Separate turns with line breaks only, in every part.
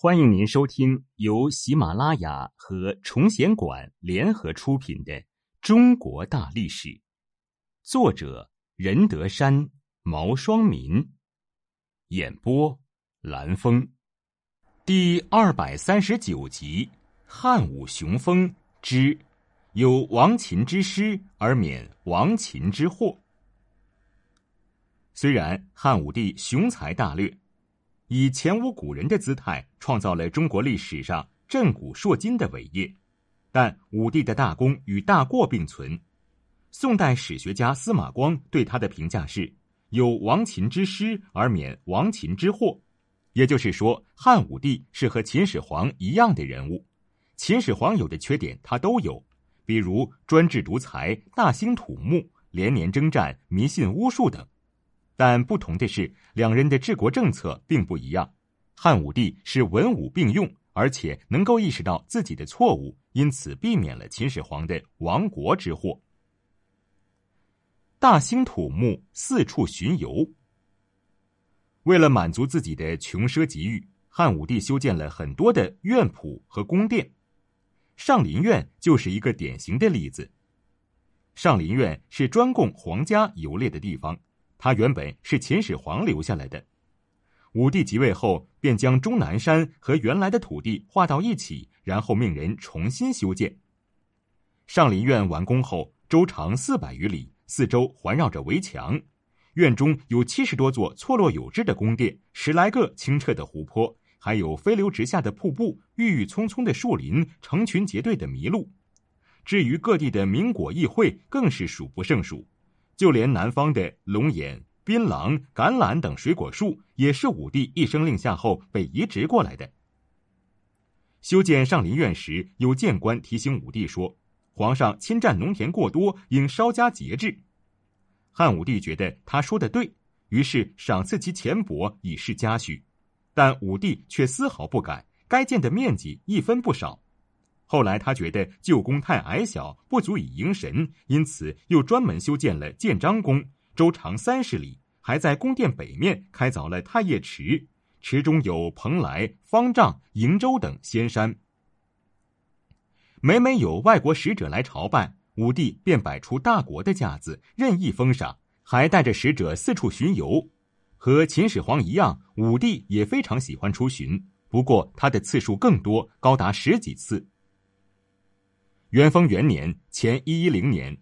欢迎您收听由喜马拉雅和崇贤馆联合出品的《中国大历史》，作者任德山、毛双民，演播蓝峰，第二百三十九集《汉武雄风之有亡秦之师而免亡秦之祸》。虽然汉武帝雄才大略。以前无古人的姿态创造了中国历史上震古烁今的伟业，但武帝的大功与大过并存。宋代史学家司马光对他的评价是：“有亡秦之师而免亡秦之祸。”也就是说，汉武帝是和秦始皇一样的人物。秦始皇有的缺点他都有，比如专制独裁、大兴土木、连年征战、迷信巫术等。但不同的是，两人的治国政策并不一样。汉武帝是文武并用，而且能够意识到自己的错误，因此避免了秦始皇的亡国之祸。大兴土木，四处巡游。为了满足自己的穷奢极欲，汉武帝修建了很多的院圃和宫殿。上林苑就是一个典型的例子。上林苑是专供皇家游猎的地方。它原本是秦始皇留下来的，武帝即位后，便将终南山和原来的土地划到一起，然后命人重新修建。上林苑完工后，周长四百余里，四周环绕着围墙，院中有七十多座错落有致的宫殿，十来个清澈的湖泊，还有飞流直下的瀑布、郁郁葱葱的树林、成群结队的麋鹿。至于各地的名果议会，更是数不胜数。就连南方的龙眼、槟榔、橄榄等水果树，也是武帝一声令下后被移植过来的。修建上林苑时，有谏官提醒武帝说：“皇上侵占农田过多，应稍加节制。”汉武帝觉得他说的对，于是赏赐其钱帛以示嘉许，但武帝却丝毫不改，该建的面积一分不少。后来他觉得旧宫太矮小，不足以迎神，因此又专门修建了建章宫，周长三十里，还在宫殿北面开凿了太液池，池中有蓬莱、方丈、瀛洲等仙山。每每有外国使者来朝拜，武帝便摆出大国的架子，任意封赏，还带着使者四处巡游。和秦始皇一样，武帝也非常喜欢出巡，不过他的次数更多，高达十几次。元丰元年（前一一零年），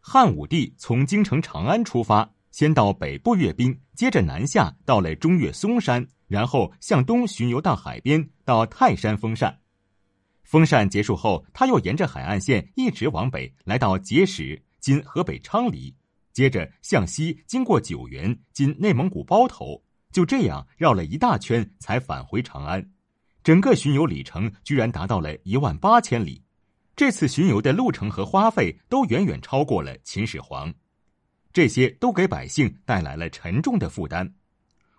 汉武帝从京城长安出发，先到北部阅兵，接着南下到了中岳嵩山，然后向东巡游到海边，到泰山封禅。封禅结束后，他又沿着海岸线一直往北，来到碣石（今河北昌黎），接着向西经过九原（今内蒙古包头），就这样绕了一大圈才返回长安。整个巡游里程居然达到了一万八千里。这次巡游的路程和花费都远远超过了秦始皇，这些都给百姓带来了沉重的负担。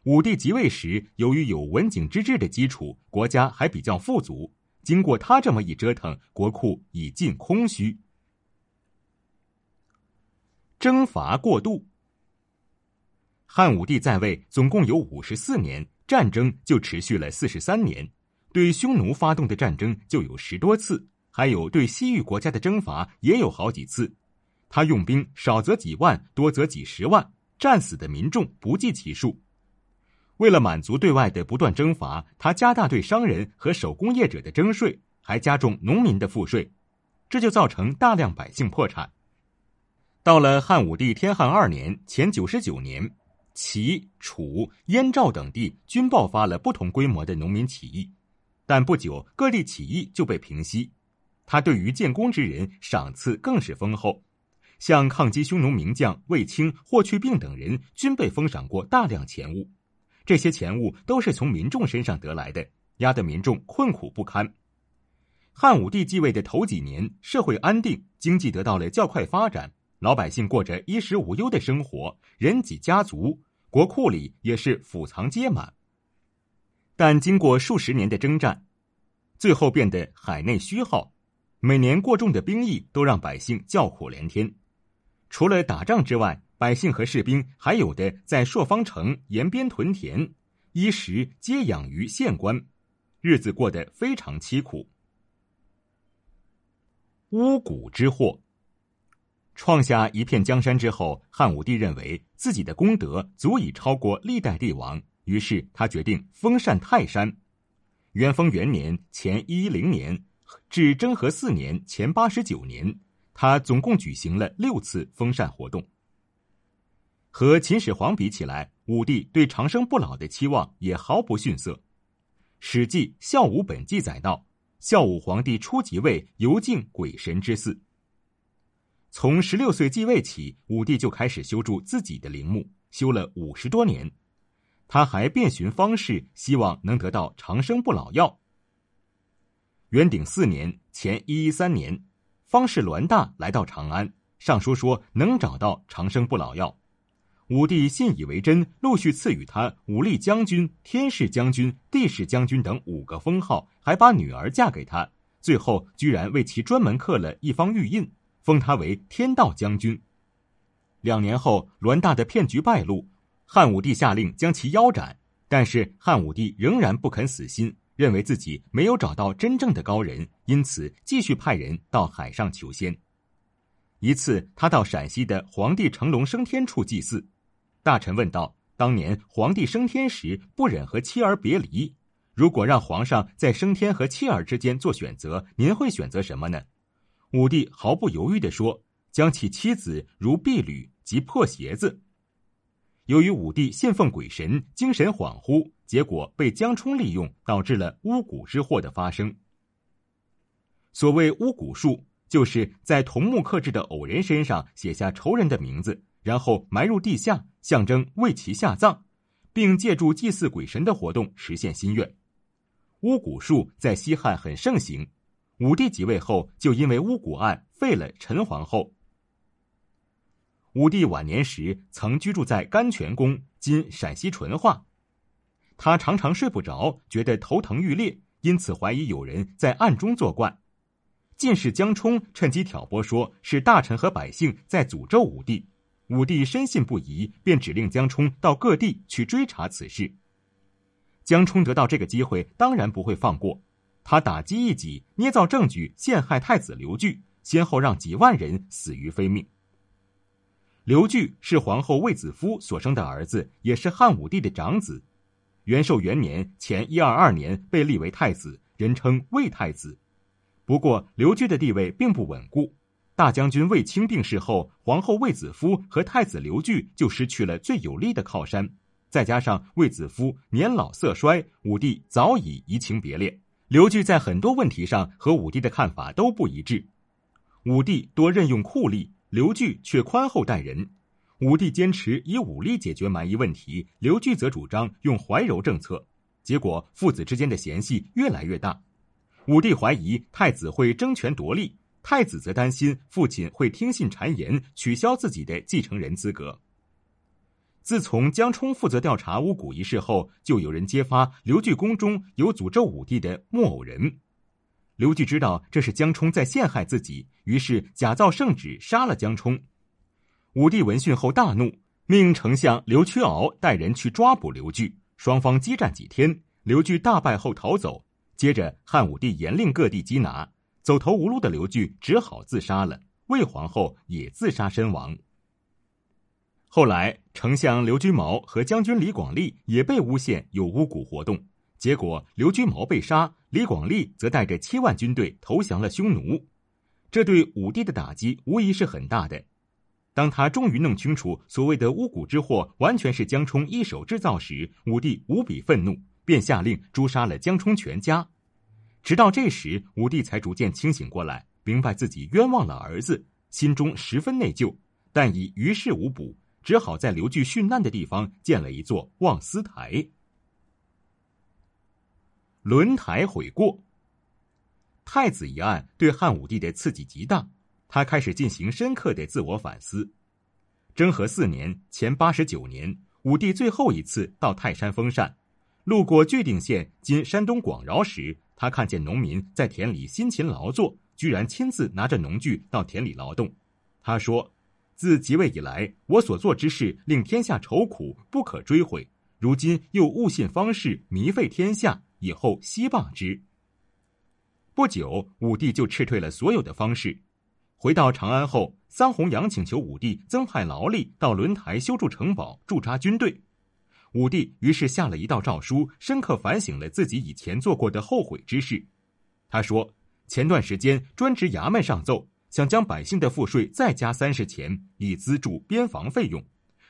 武帝即位时，由于有文景之治的基础，国家还比较富足。经过他这么一折腾，国库已近空虚。征伐过度。汉武帝在位总共有五十四年，战争就持续了四十三年，对匈奴发动的战争就有十多次。还有对西域国家的征伐也有好几次，他用兵少则几万，多则几十万，战死的民众不计其数。为了满足对外的不断征伐，他加大对商人和手工业者的征税，还加重农民的赋税，这就造成大量百姓破产。到了汉武帝天汉二年（前九十九年），齐、楚、燕、赵等地均爆发了不同规模的农民起义，但不久各地起义就被平息。他对于建功之人赏赐更是丰厚，像抗击匈奴名将卫青、霍去病等人均被封赏过大量钱物，这些钱物都是从民众身上得来的，压得民众困苦不堪。汉武帝继位的头几年，社会安定，经济得到了较快发展，老百姓过着衣食无忧的生活，人给家足，国库里也是府藏皆满。但经过数十年的征战，最后变得海内虚耗。每年过重的兵役都让百姓叫苦连天，除了打仗之外，百姓和士兵还有的在朔方城沿边屯田，衣食皆养于县官，日子过得非常凄苦。巫蛊之祸，创下一片江山之后，汉武帝认为自己的功德足以超过历代帝王，于是他决定封禅泰山。元丰元年（前一一零年）至征和四年（前八十九年），他总共举行了六次封禅活动。和秦始皇比起来，武帝对长生不老的期望也毫不逊色。《史记·孝武本纪》载道。孝武皇帝初即位，游敬鬼神之祀。从十六岁继位起，武帝就开始修筑自己的陵墓，修了五十多年。他还遍寻方士，希望能得到长生不老药。元鼎四年（前一一三年），方士栾大来到长安，上书说能找到长生不老药。武帝信以为真，陆续赐予他武力将军、天士将军、地士将军等五个封号，还把女儿嫁给他。最后，居然为其专门刻了一方玉印，封他为天道将军。两年后，栾大的骗局败露，汉武帝下令将其腰斩。但是汉武帝仍然不肯死心，认为自己没有找到真正的高人，因此继续派人到海上求仙。一次，他到陕西的皇帝成龙升天处祭祀。大臣问道：“当年皇帝升天时不忍和妻儿别离，如果让皇上在升天和妻儿之间做选择，您会选择什么呢？”武帝毫不犹豫地说：“将其妻子如婢女及破鞋子。”由于武帝信奉鬼神，精神恍惚，结果被江充利用，导致了巫蛊之祸的发生。所谓巫蛊术，就是在桐木刻制的偶人身上写下仇人的名字。然后埋入地下，象征为其下葬，并借助祭祀鬼神的活动实现心愿。巫蛊术在西汉很盛行，武帝即位后就因为巫蛊案废了陈皇后。武帝晚年时曾居住在甘泉宫（今陕西淳化），他常常睡不着，觉得头疼欲裂，因此怀疑有人在暗中作怪。进士江充趁机挑拨，说是大臣和百姓在诅咒武帝。武帝深信不疑，便指令江充到各地去追查此事。江充得到这个机会，当然不会放过。他打击异己，捏造证据陷害太子刘据，先后让几万人死于非命。刘据是皇后卫子夫所生的儿子，也是汉武帝的长子。元寿元年（前一二二年）被立为太子，人称魏太子。不过，刘据的地位并不稳固。大将军卫青病逝后，皇后卫子夫和太子刘据就失去了最有力的靠山。再加上卫子夫年老色衰，武帝早已移情别恋。刘据在很多问题上和武帝的看法都不一致。武帝多任用酷吏，刘据却宽厚待人。武帝坚持以武力解决蛮夷问题，刘据则主张用怀柔政策。结果父子之间的嫌隙越来越大。武帝怀疑太子会争权夺利。太子则担心父亲会听信谗言，取消自己的继承人资格。自从江充负责调查巫蛊一事后，就有人揭发刘据宫中有诅咒武帝的木偶人。刘据知道这是江充在陷害自己，于是假造圣旨杀了江充。武帝闻讯后大怒，命丞相刘屈敖带人去抓捕刘据。双方激战几天，刘据大败后逃走。接着，汉武帝严令各地缉拿。走投无路的刘据只好自杀了，魏皇后也自杀身亡。后来，丞相刘居毛和将军李广利也被诬陷有巫蛊活动，结果刘居毛被杀，李广利则带着七万军队投降了匈奴。这对武帝的打击无疑是很大的。当他终于弄清楚所谓的巫蛊之祸完全是江充一手制造时，武帝无比愤怒，便下令诛杀了江充全家。直到这时，武帝才逐渐清醒过来，明白自己冤枉了儿子，心中十分内疚，但已于事无补，只好在刘据殉难的地方建了一座望思台。轮台悔过，太子一案对汉武帝的刺激极大，他开始进行深刻的自我反思。征和四年（前八十九年），武帝最后一次到泰山封禅，路过巨定县（今山东广饶）时。他看见农民在田里辛勤劳作，居然亲自拿着农具到田里劳动。他说：“自即位以来，我所做之事令天下愁苦，不可追悔。如今又误信方士，迷废天下，以后西罢之。不久，武帝就撤退了所有的方士。回到长安后，桑弘羊请求武帝增派劳力到轮台修筑城堡、驻扎军队。武帝于是下了一道诏书，深刻反省了自己以前做过的后悔之事。他说：“前段时间专职衙门上奏，想将百姓的赋税再加三十钱，以资助边防费用，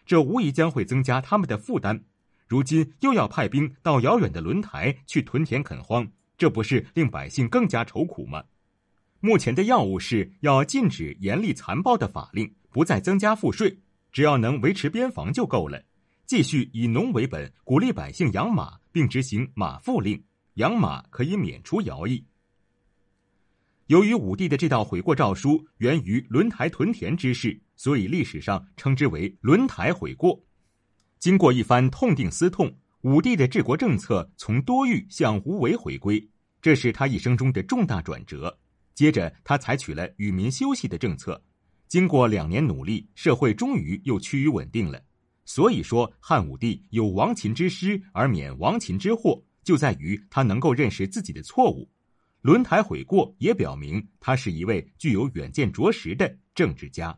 这无疑将会增加他们的负担。如今又要派兵到遥远的轮台去屯田垦荒。”这不是令百姓更加愁苦吗？目前的要务是要禁止严厉残暴的法令，不再增加赋税，只要能维持边防就够了。继续以农为本，鼓励百姓养马，并执行马赋令，养马可以免除徭役。由于武帝的这道悔过诏书源于轮台屯田之事，所以历史上称之为“轮台悔过”。经过一番痛定思痛。武帝的治国政策从多欲向无为回归，这是他一生中的重大转折。接着，他采取了与民休息的政策。经过两年努力，社会终于又趋于稳定了。所以说，汉武帝有亡秦之师而免亡秦之祸，就在于他能够认识自己的错误。轮台悔过，也表明他是一位具有远见卓识的政治家。